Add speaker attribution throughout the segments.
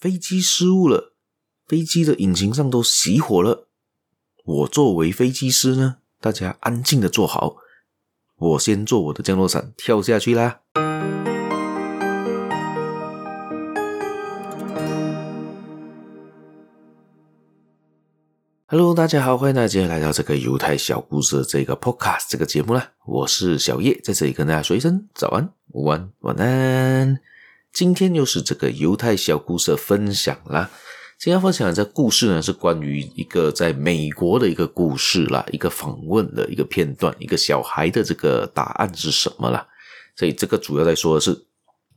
Speaker 1: 飞机失误了，飞机的引擎上都熄火了。我作为飞机师呢，大家安静的坐好，我先做我的降落伞跳下去啦。Hello，大家好，欢迎大家来到这个犹太小故事的这个 Podcast 这个节目啦。我是小叶，在这里跟大家说一声早安、午安、晚安。今天又是这个犹太小故事的分享啦。今天分享的这故事呢，是关于一个在美国的一个故事啦，一个访问的一个片段，一个小孩的这个答案是什么啦？所以这个主要在说的是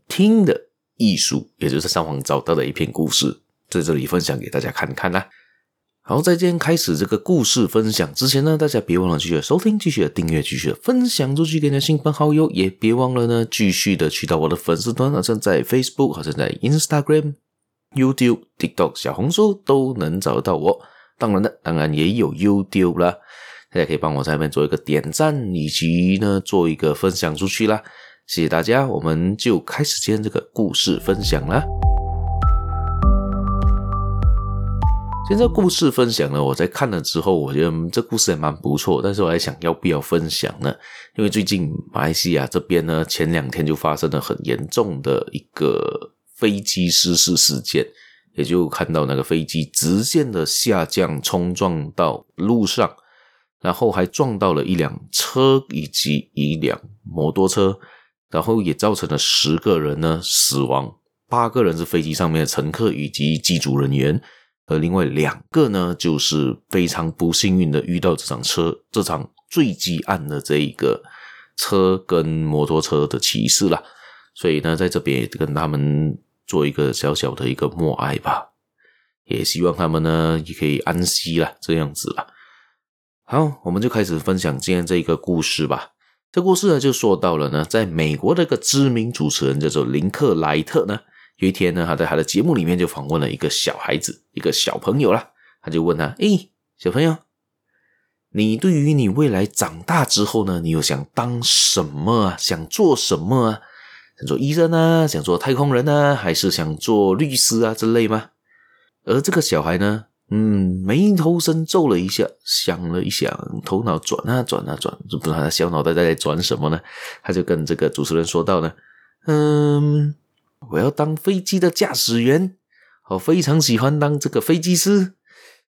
Speaker 1: 听的艺术，也就是上网找到的一篇故事，在这里分享给大家看看啦。好，在今天开始这个故事分享之前呢，大家别忘了继续收听、继续的订阅、继续分享出去给你的亲朋好友，也别忘了呢，继续的去到我的粉丝团，好像在 Facebook，好像在 Instagram、YouTube、TikTok、小红书都能找到我。当然了，当然也有 YouTube 啦，大家可以帮我在那边做一个点赞，以及呢做一个分享出去啦。谢谢大家，我们就开始今天这个故事分享啦。现在故事分享呢，我在看了之后，我觉得这故事也蛮不错，但是我还想要不要分享呢？因为最近马来西亚这边呢，前两天就发生了很严重的一个飞机失事事件，也就看到那个飞机直线的下降，冲撞到路上，然后还撞到了一辆车以及一辆摩托车，然后也造成了十个人呢死亡，八个人是飞机上面的乘客以及机组人员。而另外两个呢，就是非常不幸运的遇到这场车这场坠机案的这一个车跟摩托车的骑士啦，所以呢，在这边也跟他们做一个小小的一个默哀吧，也希望他们呢也可以安息啦，这样子啦。好，我们就开始分享今天这一个故事吧。这故事呢就说到了呢，在美国的一个知名主持人叫做林克莱特呢。有一天呢，他在他的节目里面就访问了一个小孩子，一个小朋友啦。他就问他：“诶，小朋友，你对于你未来长大之后呢，你有想当什么啊？想做什么啊？想做医生啊？想做太空人啊？还是想做律师啊之类吗？”而这个小孩呢，嗯，眉头深皱了一下，想了一想，头脑转啊转啊转，就不知道他小脑袋在转什么呢？他就跟这个主持人说道呢：“嗯。”我要当飞机的驾驶员，我非常喜欢当这个飞机师，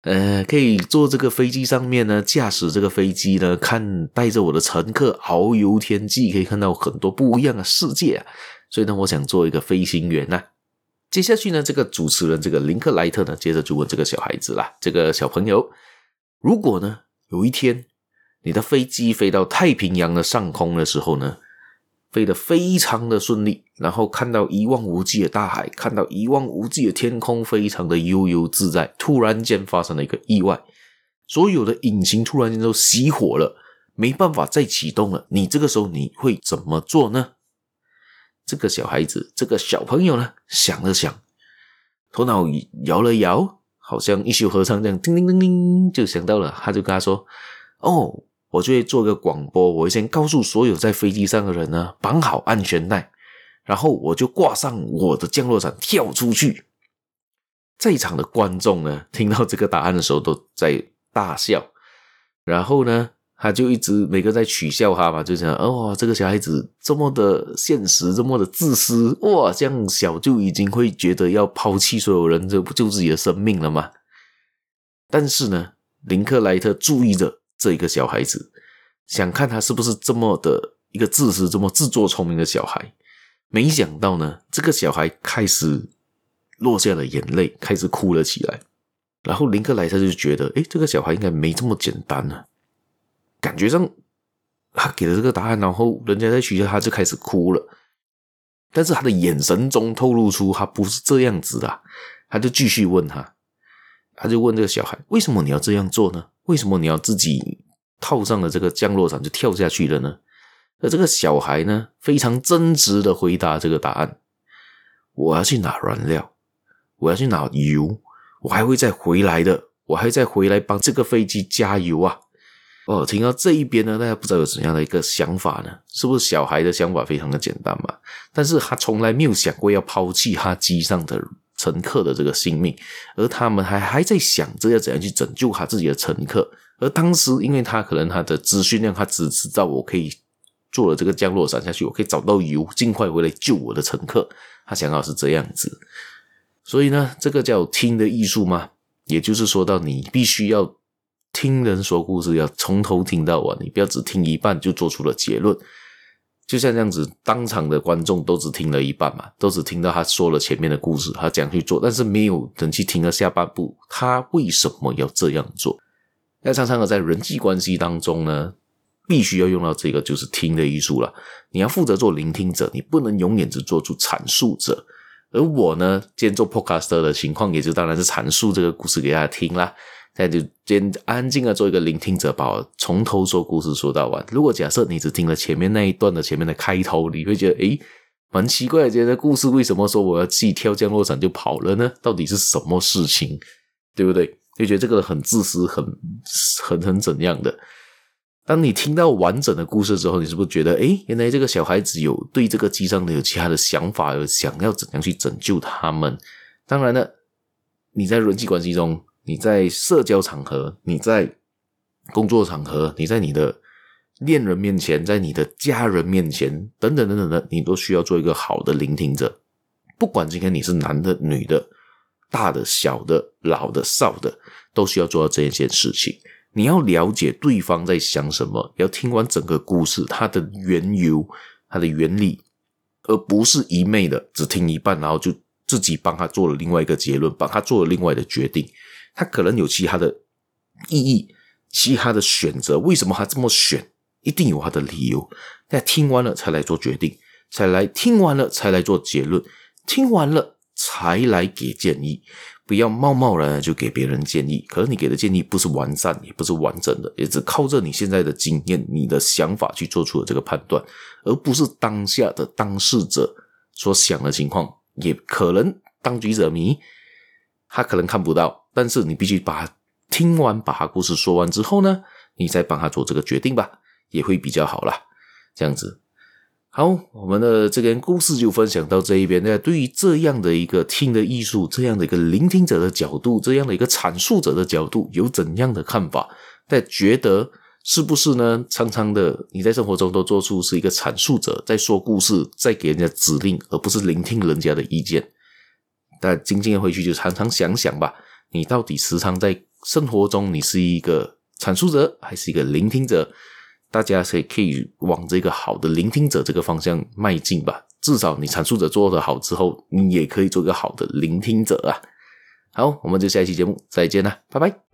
Speaker 1: 呃，可以坐这个飞机上面呢，驾驶这个飞机呢，看带着我的乘客遨游天际，可以看到很多不一样的世界啊。所以呢，我想做一个飞行员呐。接下去呢，这个主持人这个林克莱特呢，接着就问这个小孩子啦，这个小朋友，如果呢有一天你的飞机飞到太平洋的上空的时候呢，飞得非常的顺利，然后看到一望无际的大海，看到一望无际的天空，非常的悠悠自在。突然间发生了一个意外，所有的引擎突然间都熄火了，没办法再启动了。你这个时候你会怎么做呢？这个小孩子，这个小朋友呢，想了想，头脑摇了摇，好像一休和尚这样，叮叮叮叮，就想到了。他就跟他说：“哦。”我就会做个广播，我会先告诉所有在飞机上的人呢，绑好安全带，然后我就挂上我的降落伞跳出去。在场的观众呢，听到这个答案的时候都在大笑，然后呢，他就一直每个在取笑他嘛，就想哦，这个小孩子这么的现实，这么的自私，哇，这样小就已经会觉得要抛弃所有人，这不救自己的生命了吗？但是呢，林克莱特注意着。这一个小孩子想看他是不是这么的一个自私、这么自作聪明的小孩，没想到呢，这个小孩开始落下了眼泪，开始哭了起来。然后林克莱特就觉得，诶，这个小孩应该没这么简单呢。感觉上他给了这个答案，然后人家在学校他，就开始哭了。但是他的眼神中透露出他不是这样子的，他就继续问他，他就问这个小孩，为什么你要这样做呢？为什么你要自己套上了这个降落伞就跳下去了呢？而这个小孩呢，非常真实的回答这个答案：我要去拿燃料，我要去拿油，我还会再回来的，我还会再回来帮这个飞机加油啊！哦，听到这一边呢，大家不知道有怎样的一个想法呢？是不是小孩的想法非常的简单嘛？但是他从来没有想过要抛弃他机上的乘客的这个性命，而他们还还在想着要怎样去拯救他自己的乘客。而当时，因为他可能他的资讯量，他只知道我可以坐了这个降落伞下去，我可以找到油，尽快回来救我的乘客。他想要是这样子，所以呢，这个叫听的艺术吗？也就是说到你必须要听人说故事，要从头听到完，你不要只听一半就做出了结论。就像这样子，当场的观众都只听了一半嘛，都只听到他说了前面的故事，他讲去做，但是没有人去听了下半部，他为什么要这样做？那常常的在人际关系当中呢，必须要用到这个，就是听的艺术了。你要负责做聆听者，你不能永远只做出阐述者。而我呢，今天做 podcaster 的情况，也就当然是阐述这个故事给大家听啦。那就先安静的做一个聆听者，把我从头说故事说到完。如果假设你只听了前面那一段的前面的开头，你会觉得诶，蛮奇怪的，今天的故事为什么说我要自己跳降落伞就跑了呢？到底是什么事情？对不对？就觉得这个很自私，很很很怎样的？当你听到完整的故事之后，你是不是觉得，诶，原来这个小孩子有对这个机上的有其他的想法，有想要怎样去拯救他们？当然了，你在人际关系中，你在社交场合，你在工作场合，你在你的恋人面前，在你的家人面前，等等等等的，你都需要做一个好的聆听者。不管今天你是男的、女的。大的、小的、老的、少的，都需要做到这一件事情。你要了解对方在想什么，要听完整个故事，它的缘由、它的原理，而不是一昧的只听一半，然后就自己帮他做了另外一个结论，帮他做了另外的决定。他可能有其他的意义、其他的选择。为什么他这么选？一定有他的理由。那听完了才来做决定，才来听完了才来做结论，听完了。才来给建议，不要贸贸然的就给别人建议。可是你给的建议不是完善，也不是完整的，也只靠着你现在的经验、你的想法去做出了这个判断，而不是当下的当事者所想的情况。也可能当局者迷，他可能看不到，但是你必须把听完，把他故事说完之后呢，你再帮他做这个决定吧，也会比较好啦。这样子。好，我们的这个故事就分享到这一边。那对于这样的一个听的艺术，这样的一个聆听者的角度，这样的一个阐述者的角度，有怎样的看法？大家觉得是不是呢？常常的你在生活中都做出是一个阐述者，在说故事，在给人家指令，而不是聆听人家的意见。但今天回去就常常想想吧，你到底时常在生活中，你是一个阐述者，还是一个聆听者？大家可以可以往这个好的聆听者这个方向迈进吧。至少你阐述者做的好之后，你也可以做一个好的聆听者啊。好，我们就下一期节目再见了，拜拜。